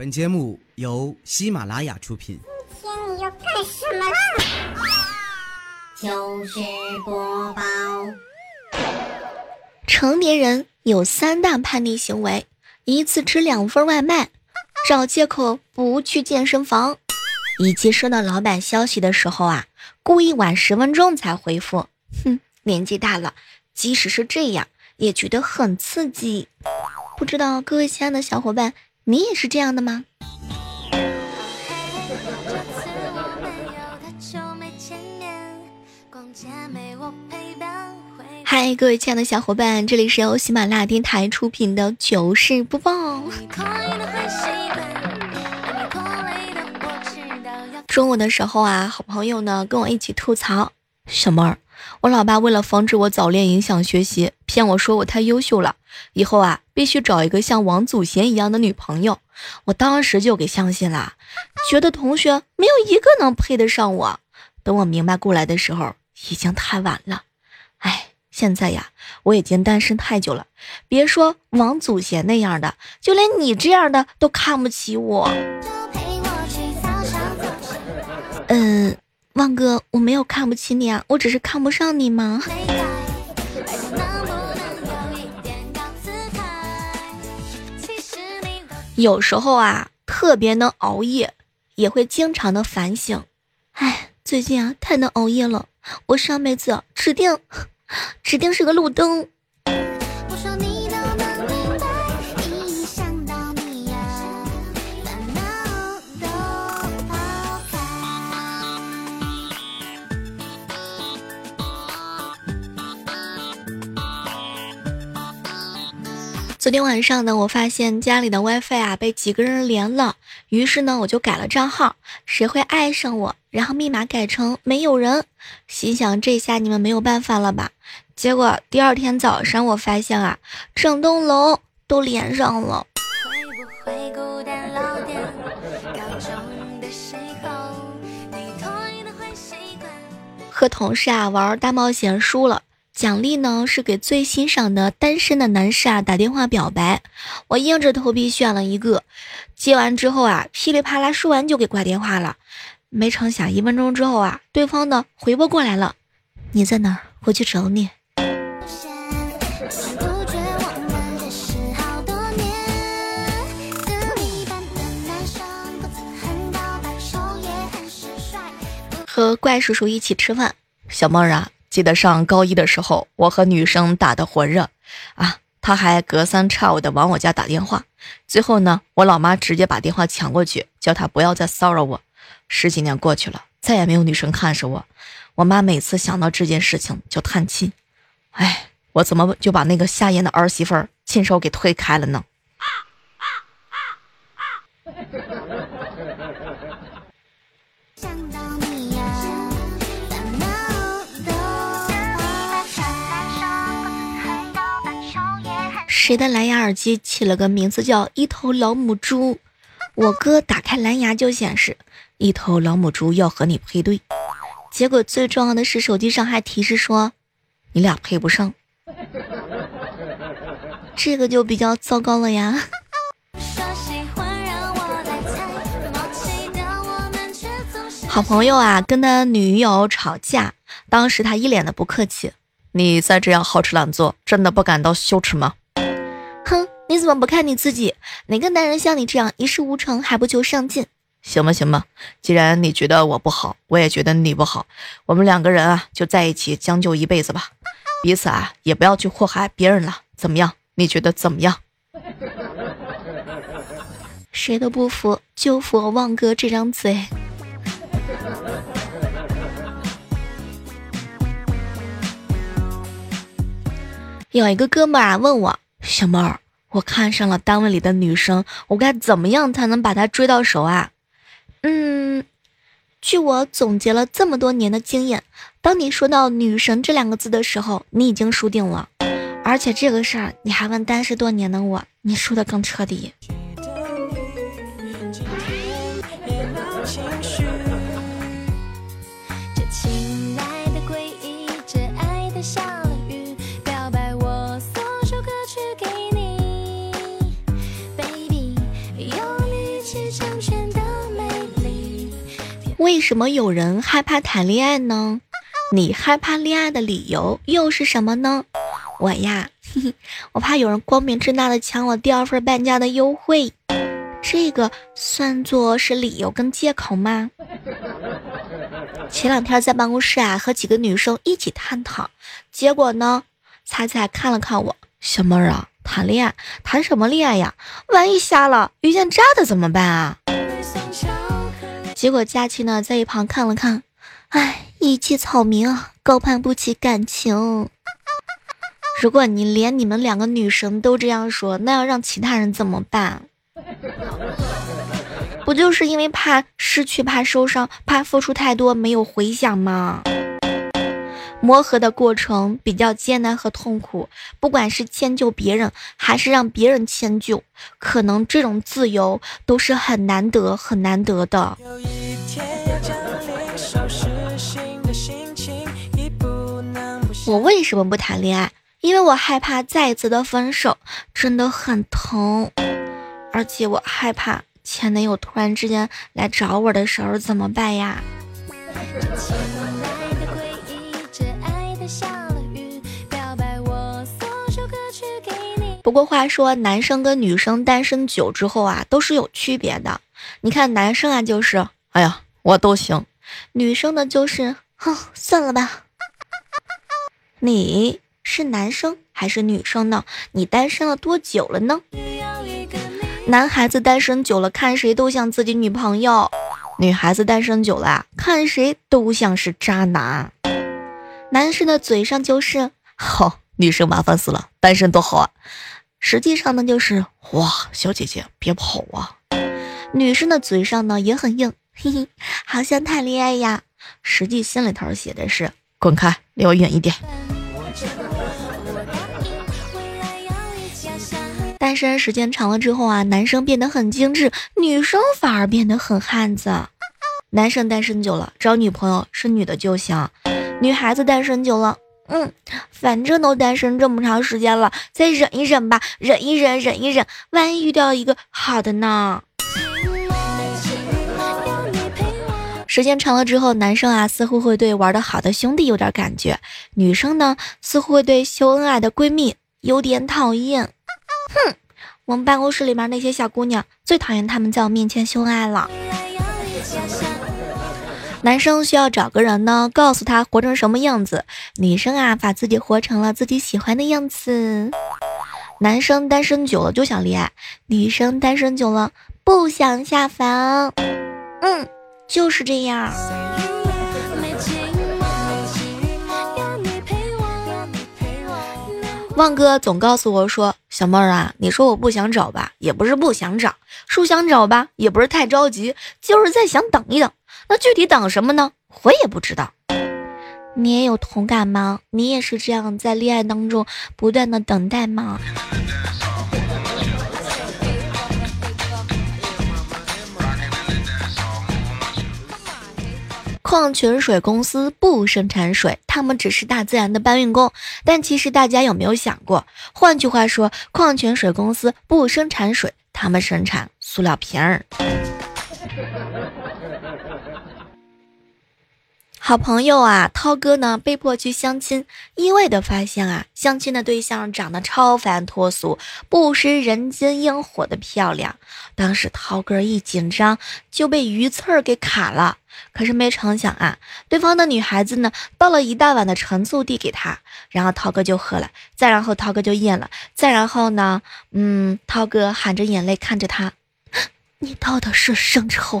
本节目由喜马拉雅出品。今天你要干什么啦？糗事播报。成年人有三大叛逆行为：一次吃两份外卖，找借口不去健身房，以及收到老板消息的时候啊，故意晚十分钟才回复。哼，年纪大了，即使是这样，也觉得很刺激。不知道各位亲爱的小伙伴。你也是这样的吗？嗨，各位亲爱的小伙伴，这里是由喜马拉雅电台出品的糗事播报。中午的时候啊，好朋友呢跟我一起吐槽，小妹儿。我老爸为了防止我早恋影响学习，骗我说我太优秀了，以后啊必须找一个像王祖贤一样的女朋友。我当时就给相信了，觉得同学没有一个能配得上我。等我明白过来的时候，已经太晚了。哎，现在呀，我已经单身太久了，别说王祖贤那样的，就连你这样的都看不起我。嗯。旺哥，我没有看不起你啊，我只是看不上你吗？有时候啊，特别能熬夜，也会经常的反省。哎，最近啊，太能熬夜了，我上辈子指定，指定是个路灯。昨天晚上呢，我发现家里的 WiFi 啊被几个人连了，于是呢我就改了账号，谁会爱上我？然后密码改成没有人，心想这下你们没有办法了吧？结果第二天早上我发现啊，整栋楼都连上了。和同事啊玩大冒险输了。奖励呢是给最欣赏的单身的男士啊打电话表白，我硬着头皮选了一个，接完之后啊噼里啪啦说完就给挂电话了，没成想一分钟之后啊对方呢回拨过来了，你在哪儿？我去找你。和怪叔叔一起吃饭，小妹儿啊。记得上高一的时候，我和女生打得火热，啊，他还隔三差五的往我家打电话。最后呢，我老妈直接把电话抢过去，叫他不要再骚扰我。十几年过去了，再也没有女生看上我。我妈每次想到这件事情就叹气，哎，我怎么就把那个下咽的儿媳妇儿亲手给推开了呢？谁的蓝牙耳机起了个名字叫一头老母猪？我哥打开蓝牙就显示一头老母猪要和你配对，结果最重要的是手机上还提示说你俩配不上，这个就比较糟糕了呀。好朋友啊，跟他女友吵架，当时他一脸的不客气，你再这样好吃懒做，真的不感到羞耻吗？哼，你怎么不看你自己？哪个男人像你这样一事无成还不求上进？行吧，行吧，既然你觉得我不好，我也觉得你不好，我们两个人啊就在一起将就一辈子吧，彼此啊也不要去祸害别人了，怎么样？你觉得怎么样？谁都不服，就服我旺哥这张嘴。有一个哥们儿啊问我。小妹儿，我看上了单位里的女生，我该怎么样才能把她追到手啊？嗯，据我总结了这么多年的经验，当你说到“女神”这两个字的时候，你已经输定了。而且这个事儿，你还问单身多年的我，你输的更彻底。为什么有人害怕谈恋爱呢？你害怕恋爱的理由又是什么呢？我呀，我怕有人光明正大的抢我第二份半价的优惠，这个算作是理由跟借口吗？前两天在办公室啊，和几个女生一起探讨，结果呢，彩彩看了看我，小妹儿啊，谈恋爱谈什么恋爱呀？万一瞎了遇见渣的怎么办啊？结果佳期呢，在一旁看了看，哎，一介草民啊，高攀不起感情。如果你连你们两个女神都这样说，那要让其他人怎么办？不就是因为怕失去、怕受伤、怕付出太多没有回响吗？磨合的过程比较艰难和痛苦，不管是迁就别人，还是让别人迁就，可能这种自由都是很难得、很难得的。为什么不谈恋爱？因为我害怕再一次的分手，真的很疼，而且我害怕前男友突然之间来找我的时候怎么办呀？不过话说，男生跟女生单身久之后啊，都是有区别的。你看男生啊，就是哎呀，我都行；女生呢，就是哼，算了吧。你是男生还是女生呢？你单身了多久了呢？男孩子单身久了，看谁都像自己女朋友；女孩子单身久了，看谁都像是渣男。男生的嘴上就是好，女生麻烦死了，单身多好啊。实际上呢，就是哇，小姐姐别跑啊！女生的嘴上呢也很硬，嘿嘿，好想谈恋爱呀。实际心里头写的是滚开，离我远一点。单身时间长了之后啊，男生变得很精致，女生反而变得很汉子。男生单身久了，找女朋友是女的就行；女孩子单身久了。嗯，反正都单身这么长时间了，再忍一忍吧，忍一忍，忍一忍，万一遇到一个好的呢？时间长了之后，男生啊似乎会对玩的好的兄弟有点感觉，女生呢似乎会对秀恩爱的闺蜜有点讨厌。哼，我们办公室里面那些小姑娘最讨厌他们在我面前秀恩爱了。男生需要找个人呢，告诉他活成什么样子；女生啊，把自己活成了自己喜欢的样子。男生单身久了就想恋爱，女生单身久了不想下凡。嗯，就是这样。旺哥总告诉我说：“小妹儿啊，你说我不想找吧，也不是不想找；说想找吧，也不是太着急，就是在想等一等。”那具体等什么呢？我也不知道。你也有同感吗？你也是这样在恋爱当中不断的等待吗？矿泉水公司不生产水，他们只是大自然的搬运工。但其实大家有没有想过？换句话说，矿泉水公司不生产水，他们生产塑料瓶儿。好朋友啊，涛哥呢被迫去相亲，意外的发现啊，相亲的对象长得超凡脱俗，不食人间烟火的漂亮。当时涛哥一紧张就被鱼刺儿给卡了，可是没成想啊，对方的女孩子呢倒了一大碗的陈醋递给他，然后涛哥就喝了，再然后涛哥就咽了，再然后呢，嗯，涛哥含着眼泪看着他，你倒的是生抽。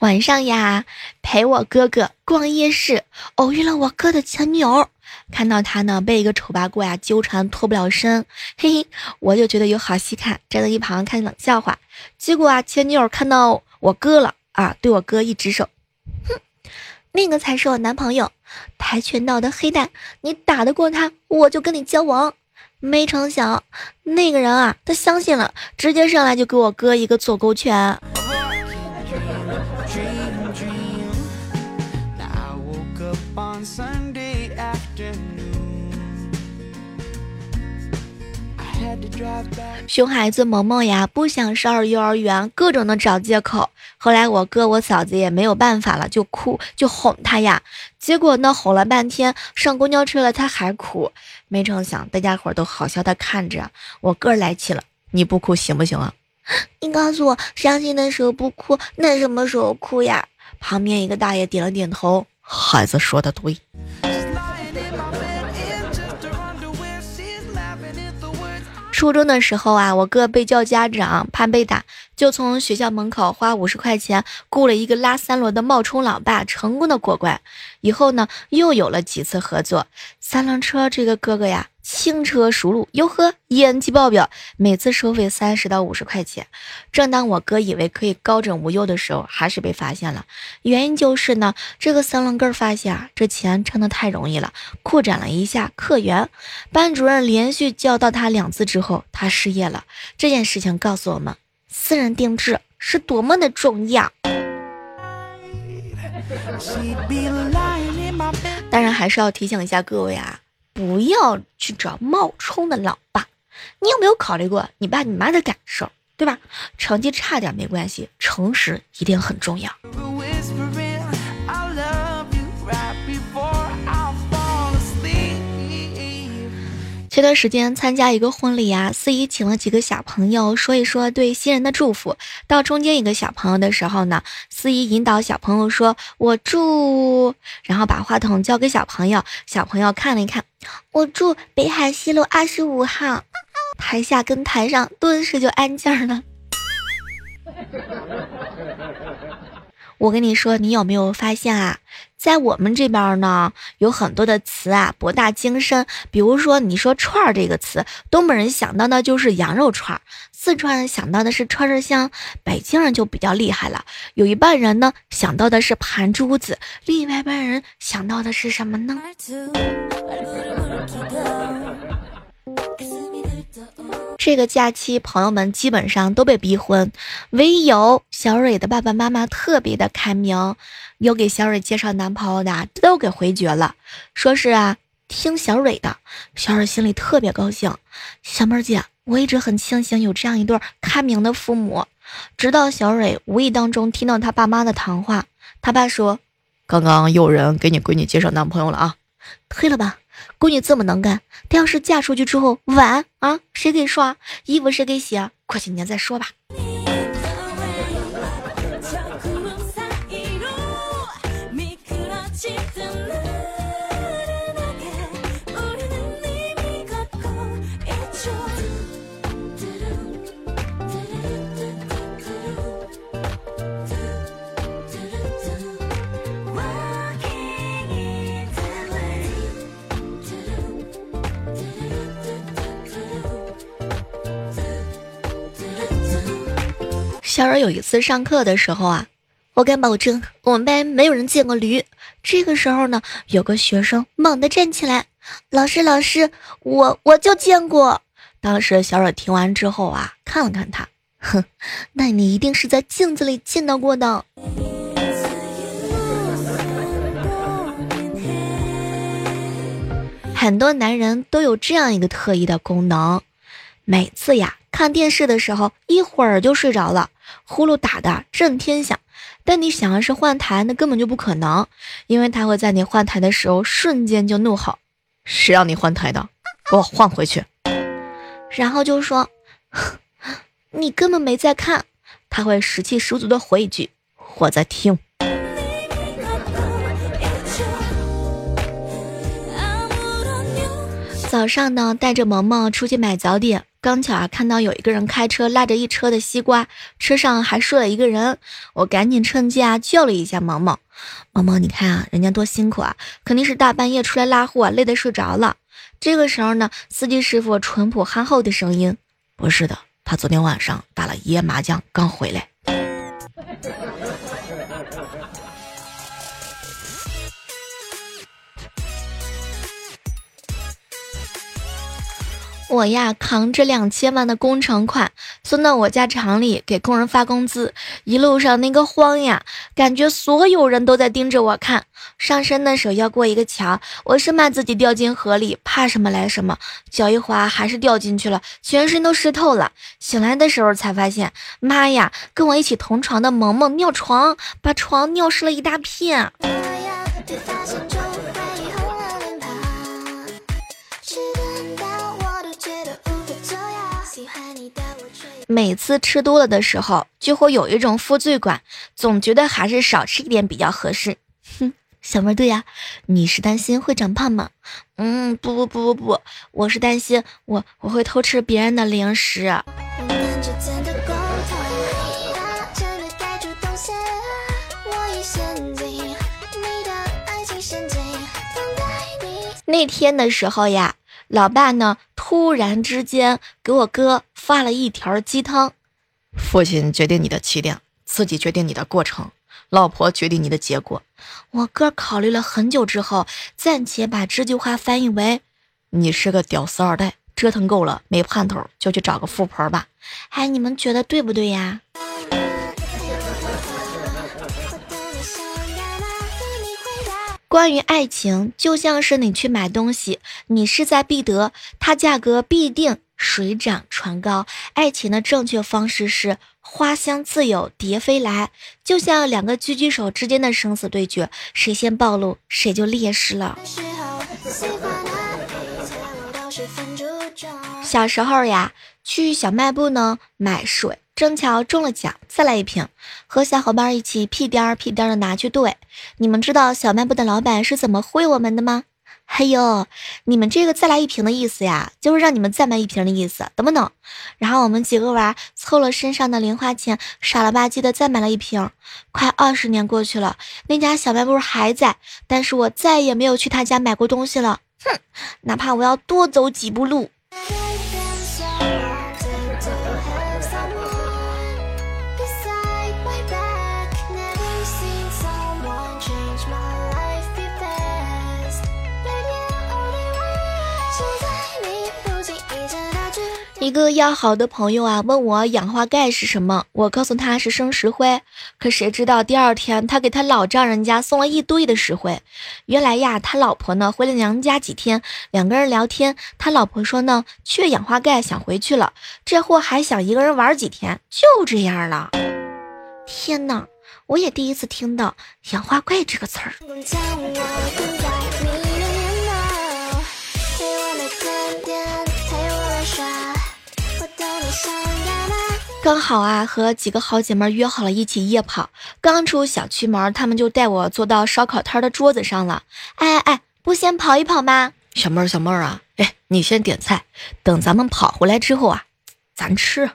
晚上呀，陪我哥哥逛夜市，偶遇了我哥的前女友。看到他呢被一个丑八怪啊纠缠脱不了身，嘿嘿，我就觉得有好戏看，站在一旁看冷笑话。结果啊，前女友看到我哥了啊，对我哥一指手，哼，那个才是我男朋友，跆拳道的黑带，你打得过他，我就跟你交往。没成想，那个人啊，他相信了，直接上来就给我哥一个左勾拳。熊孩子萌萌呀，不想上幼儿园，各种的找借口。后来我哥我嫂子也没有办法了，就哭就哄他呀。结果呢，哄了半天，上公交车了他还哭。没成想，大家伙都好笑的看着。我哥来气了，你不哭行不行啊？你告诉我，伤心的时候不哭，那什么时候哭呀？旁边一个大爷点了点头，孩子说的对。初中的时候啊，我哥被叫家长，怕被打，就从学校门口花五十块钱雇了一个拉三轮的冒充老爸，成功的过关。以后呢，又有了几次合作。三轮车这个哥哥呀。轻车熟路，哟呵，演技爆表，每次收费三十到五十块钱。正当我哥以为可以高枕无忧的时候，还是被发现了。原因就是呢，这个三轮哥发现啊，这钱挣得太容易了，扩展了一下客源。班主任连续叫到他两次之后，他失业了。这件事情告诉我们，私人定制是多么的重要。当然，还是要提醒一下各位啊。不要去找冒充的老爸，你有没有考虑过你爸你妈的感受，对吧？成绩差点没关系，诚实一定很重要。前段时间参加一个婚礼啊，司仪请了几个小朋友说一说对新人的祝福。到中间一个小朋友的时候呢，司仪引导小朋友说：“我祝……”然后把话筒交给小朋友，小朋友看了一看，我祝北海西路二十五号。台下跟台上顿时就安静了。我跟你说，你有没有发现啊？在我们这边呢，有很多的词啊，博大精深。比如说，你说“串儿”这个词，东北人想到的就是羊肉串儿，四川人想到的是串串香，北京人就比较厉害了，有一半人呢想到的是盘珠子，另外一半人想到的是什么呢？这个假期，朋友们基本上都被逼婚，唯有小蕊的爸爸妈妈特别的开明，有给小蕊介绍男朋友的都给回绝了，说是啊听小蕊的。小蕊心里特别高兴。小妹姐，我一直很庆幸有这样一对开明的父母。直到小蕊无意当中听到他爸妈的谈话，他爸说：“刚刚有人给你闺女介绍男朋友了啊，退了吧。”闺女这么能干，她要是嫁出去之后，碗啊谁给刷，衣服谁给洗？过几年再说吧。小蕊有一次上课的时候啊，我敢保证我们班没有人见过驴。这个时候呢，有个学生猛地站起来：“老师，老师，我我就见过。”当时小蕊听完之后啊，看了看他，哼，那你一定是在镜子里见到过的。很多男人都有这样一个特异的功能，每次呀看电视的时候，一会儿就睡着了。呼噜打的震天响，但你想要是换台，那根本就不可能，因为他会在你换台的时候瞬间就怒吼：“谁让你换台的？给我换回去！”然后就说：“你根本没在看。”他会士气十足的回一句：“我在听。”早上呢，带着萌萌出去买早点，刚巧啊看到有一个人开车拉着一车的西瓜，车上还睡了一个人，我赶紧趁机啊叫了一下萌萌。萌萌，你看啊，人家多辛苦啊，肯定是大半夜出来拉货，累得睡着了。这个时候呢，司机师傅淳朴憨厚的声音：“不是的，他昨天晚上打了一夜麻将，刚回来。”我呀，扛着两千万的工程款送到我家厂里给工人发工资，一路上那个慌呀，感觉所有人都在盯着我看。上山的时候要过一个桥，我生怕自己掉进河里，怕什么来什么，脚一滑还是掉进去了，全身都湿透了。醒来的时候才发现，妈呀，跟我一起同床的萌萌尿床，把床尿湿了一大片。每次吃多了的时候，就会有一种负罪感，总觉得还是少吃一点比较合适。哼，小妹儿对呀，你是担心会长胖吗？嗯，不不不不不，我是担心我我会偷吃别人的零食。那天的时候呀。老爸呢？突然之间给我哥发了一条鸡汤：父亲决定你的起点，自己决定你的过程，老婆决定你的结果。我哥考虑了很久之后，暂且把这句话翻译为：你是个屌丝二代，折腾够了没盼头，就去找个富婆吧。哎，你们觉得对不对呀？关于爱情，就像是你去买东西，你势在必得，它价格必定水涨船高。爱情的正确方式是花香自有蝶飞来，就像两个狙击手之间的生死对决，谁先暴露，谁就劣势了。小时候呀，去小卖部呢买水。正巧中了奖，再来一瓶，和小伙伴一起屁颠儿屁颠儿的拿去兑。你们知道小卖部的老板是怎么忽悠我们的吗？嘿呦，你们这个再来一瓶的意思呀，就是让你们再买一瓶的意思，懂不懂？然后我们几个娃凑了身上的零花钱，傻了吧唧的再买了一瓶。快二十年过去了，那家小卖部还在，但是我再也没有去他家买过东西了。哼，哪怕我要多走几步路。一个要好的朋友啊，问我氧化钙是什么，我告诉他是生石灰。可谁知道第二天他给他老丈人家送了一堆的石灰。原来呀，他老婆呢回了娘家几天，两个人聊天，他老婆说呢缺氧化钙想回去了，这货还想一个人玩几天，就这样了。天哪，我也第一次听到氧化钙这个词儿。刚好啊，和几个好姐妹约好了一起夜跑。刚出小区门，他们就带我坐到烧烤摊的桌子上了。哎哎哎，不先跑一跑吗？小妹儿，小妹儿啊，哎，你先点菜，等咱们跑回来之后啊，咱吃。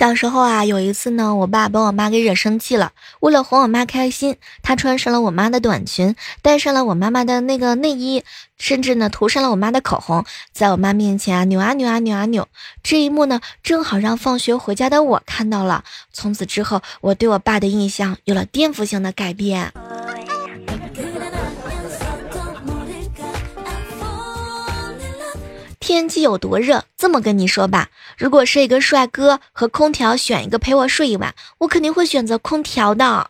小时候啊，有一次呢，我爸把我妈给惹生气了。为了哄我妈开心，他穿上了我妈的短裙，戴上了我妈妈的那个内衣，甚至呢涂上了我妈的口红，在我妈面前啊扭啊扭啊扭啊扭。这一幕呢，正好让放学回家的我看到了。从此之后，我对我爸的印象有了颠覆性的改变。天气有多热？这么跟你说吧，如果是一个帅哥和空调选一个陪我睡一晚，我肯定会选择空调的。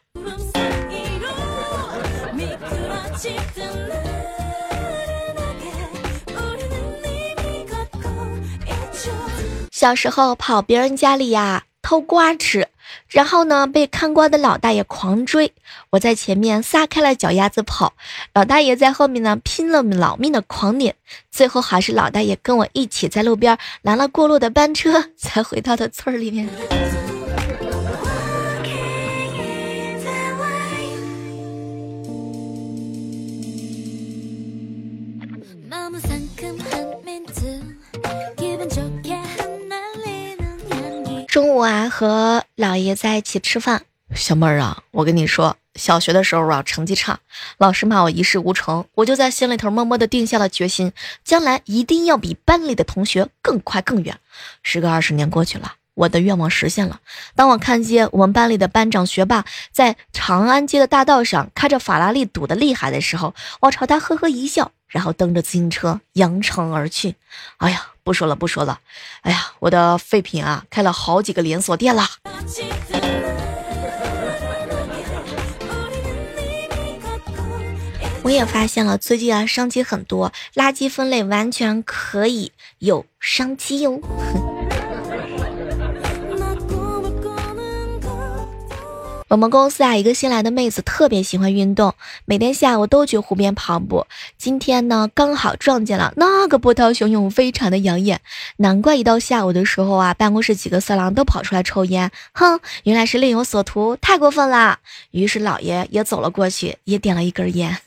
小时候跑别人家里呀。偷瓜吃，然后呢，被看瓜的老大爷狂追，我在前面撒开了脚丫子跑，老大爷在后面呢拼了老命的狂撵，最后还是老大爷跟我一起在路边拦了过路的班车，才回到的村里面。中午啊，和姥爷在一起吃饭。小妹儿啊，我跟你说，小学的时候啊，成绩差，老师骂我一事无成，我就在心里头默默的定下了决心，将来一定要比班里的同学更快更远。时隔二十年过去了，我的愿望实现了。当我看见我们班里的班长学霸在长安街的大道上开着法拉利堵得厉害的时候，我朝他呵呵一笑，然后蹬着自行车扬长而去。哎呀！不说了，不说了。哎呀，我的废品啊，开了好几个连锁店了。我也发现了，最近啊，商机很多，垃圾分类完全可以有商机哟。我们公司啊，一个新来的妹子特别喜欢运动，每天下午都去湖边跑步。今天呢，刚好撞见了那个波涛汹涌，非常的养眼。难怪一到下午的时候啊，办公室几个色狼都跑出来抽烟。哼，原来是另有所图，太过分了。于是老爷也走了过去，也点了一根烟。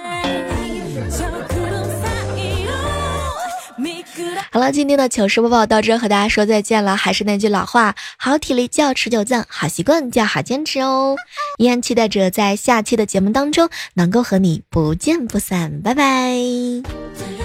好了，今天的糗事播报到这，和大家说再见了。还是那句老话，好体力就要持久战，好习惯就要好坚持哦。依然期待着在下期的节目当中能够和你不见不散，拜拜。